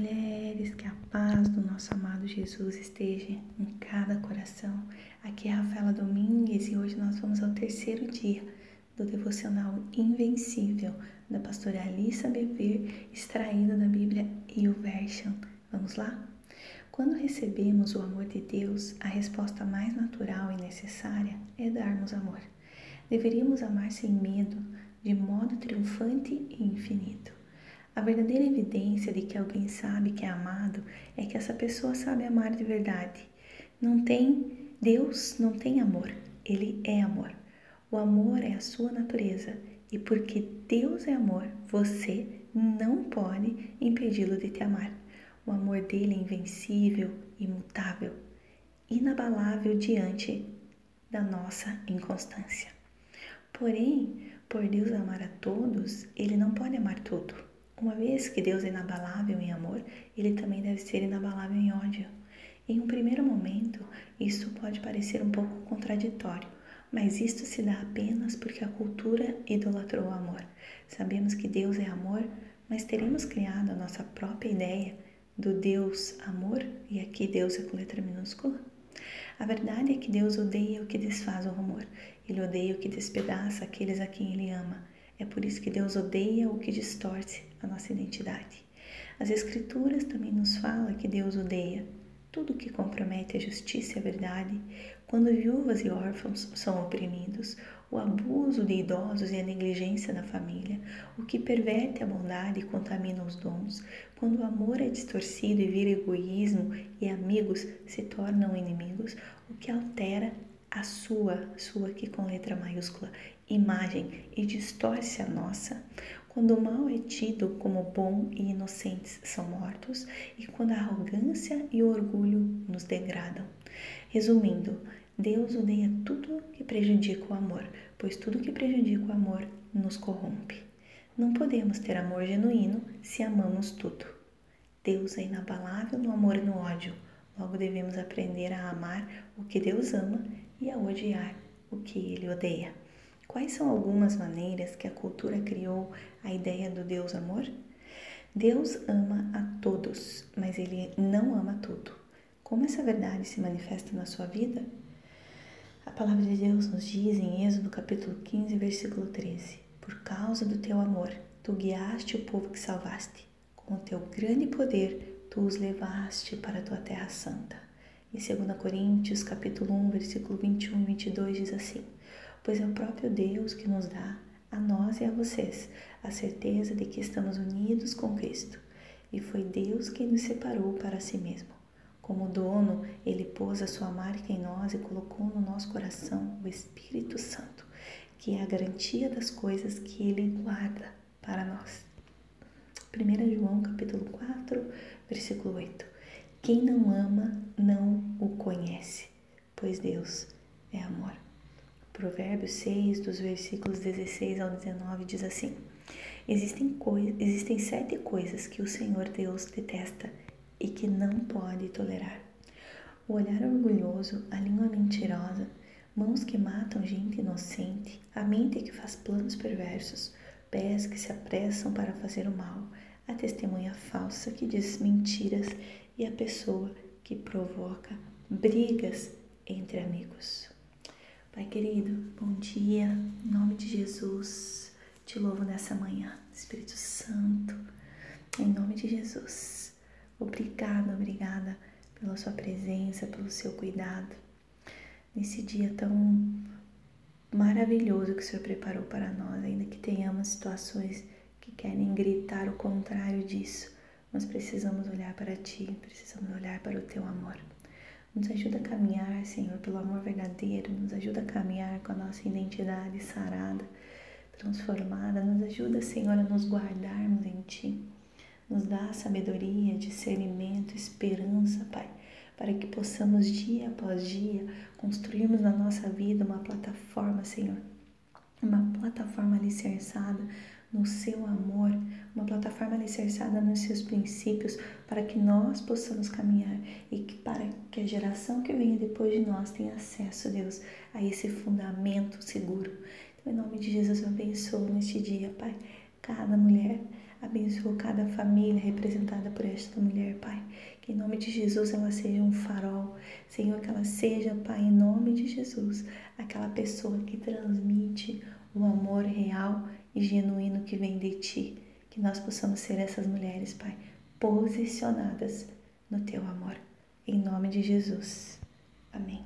mulheres, que a paz do nosso amado Jesus esteja em cada coração. Aqui é Rafaela Domingues e hoje nós vamos ao terceiro dia do devocional Invencível da pastora Alissa Bever, extraído da Bíblia YouVersion. Vamos lá? Quando recebemos o amor de Deus, a resposta mais natural e necessária é darmos amor. Deveríamos amar sem medo, de modo triunfante e infinito. A verdadeira evidência de que alguém sabe que é amado é que essa pessoa sabe amar de verdade. Não tem Deus não tem amor, ele é amor. O amor é a sua natureza e porque Deus é amor, você não pode impedi-lo de te amar. O amor dele é invencível, imutável, inabalável diante da nossa inconstância. Porém, por Deus amar a todos, ele não pode amar tudo. Uma vez que Deus é inabalável em amor, ele também deve ser inabalável em ódio. Em um primeiro momento, isso pode parecer um pouco contraditório, mas isto se dá apenas porque a cultura idolatrou o amor. Sabemos que Deus é amor, mas teremos criado a nossa própria ideia do Deus amor, e aqui Deus é com letra minúscula. A verdade é que Deus odeia o que desfaz o amor, ele odeia o que despedaça aqueles a quem ele ama. É por isso que Deus odeia o que distorce a nossa identidade. As Escrituras também nos falam que Deus odeia tudo que compromete a justiça e a verdade, quando viúvas e órfãos são oprimidos, o abuso de idosos e a negligência da família, o que perverte a bondade e contamina os dons, quando o amor é distorcido e vira egoísmo e amigos se tornam inimigos, o que altera a sua, sua aqui com letra maiúscula, imagem e distorce a nossa, quando o mal é tido como bom e inocentes são mortos, e quando a arrogância e o orgulho nos degradam. Resumindo, Deus odeia tudo que prejudica o amor, pois tudo que prejudica o amor nos corrompe. Não podemos ter amor genuíno se amamos tudo. Deus é inabalável no amor e no ódio. Logo devemos aprender a amar o que Deus ama e a odiar o que ele odeia. Quais são algumas maneiras que a cultura criou a ideia do Deus amor? Deus ama a todos, mas ele não ama tudo. Como essa verdade se manifesta na sua vida? A palavra de Deus nos diz em Êxodo capítulo 15, versículo 13: Por causa do teu amor, tu guiaste o povo que salvaste. Com o teu grande poder, tu os levaste para a tua terra santa. Em 2 Coríntios capítulo 1, versículo 21 e 22 diz assim: pois é o próprio Deus que nos dá, a nós e a vocês, a certeza de que estamos unidos com Cristo. E foi Deus quem nos separou para si mesmo. Como dono, ele pôs a sua marca em nós e colocou no nosso coração o Espírito Santo, que é a garantia das coisas que ele guarda para nós. 1 João capítulo 4, versículo 8. Quem não ama não o conhece, pois Deus é amor. Provérbios 6, dos versículos 16 ao 19, diz assim: Existem, existem sete coisas que o Senhor Deus detesta e que não pode tolerar: o olhar orgulhoso, a língua mentirosa, mãos que matam gente inocente, a mente que faz planos perversos, pés que se apressam para fazer o mal, a testemunha falsa que diz mentiras e a pessoa que provoca brigas entre amigos. Pai querido, bom dia, em nome de Jesus, te louvo nessa manhã, Espírito Santo, em nome de Jesus. Obrigada, obrigada pela sua presença, pelo seu cuidado, nesse dia tão maravilhoso que o Senhor preparou para nós, ainda que tenhamos situações que querem gritar o contrário disso, nós precisamos olhar para Ti, precisamos olhar para o Teu amor. Nos ajuda a caminhar, Senhor, pelo amor verdadeiro. Nos ajuda a caminhar com a nossa identidade sarada, transformada. Nos ajuda, Senhor, a nos guardarmos em Ti. Nos dá sabedoria, discernimento, esperança, Pai, para que possamos dia após dia construirmos na nossa vida uma plataforma, Senhor, uma plataforma alicerçada no seu amor, uma plataforma alicerçada nos seus princípios, para que nós possamos caminhar e que para que a geração que venha depois de nós tenha acesso, Deus, a esse fundamento seguro. Então, em nome de Jesus, eu abençoo neste dia, Pai, cada mulher Abençoa cada família representada por esta mulher, Pai. Em nome de Jesus ela seja um farol. Senhor, que ela seja, Pai, em nome de Jesus, aquela pessoa que transmite o amor real e genuíno que vem de Ti. Que nós possamos ser essas mulheres, Pai, posicionadas no Teu amor. Em nome de Jesus. Amém.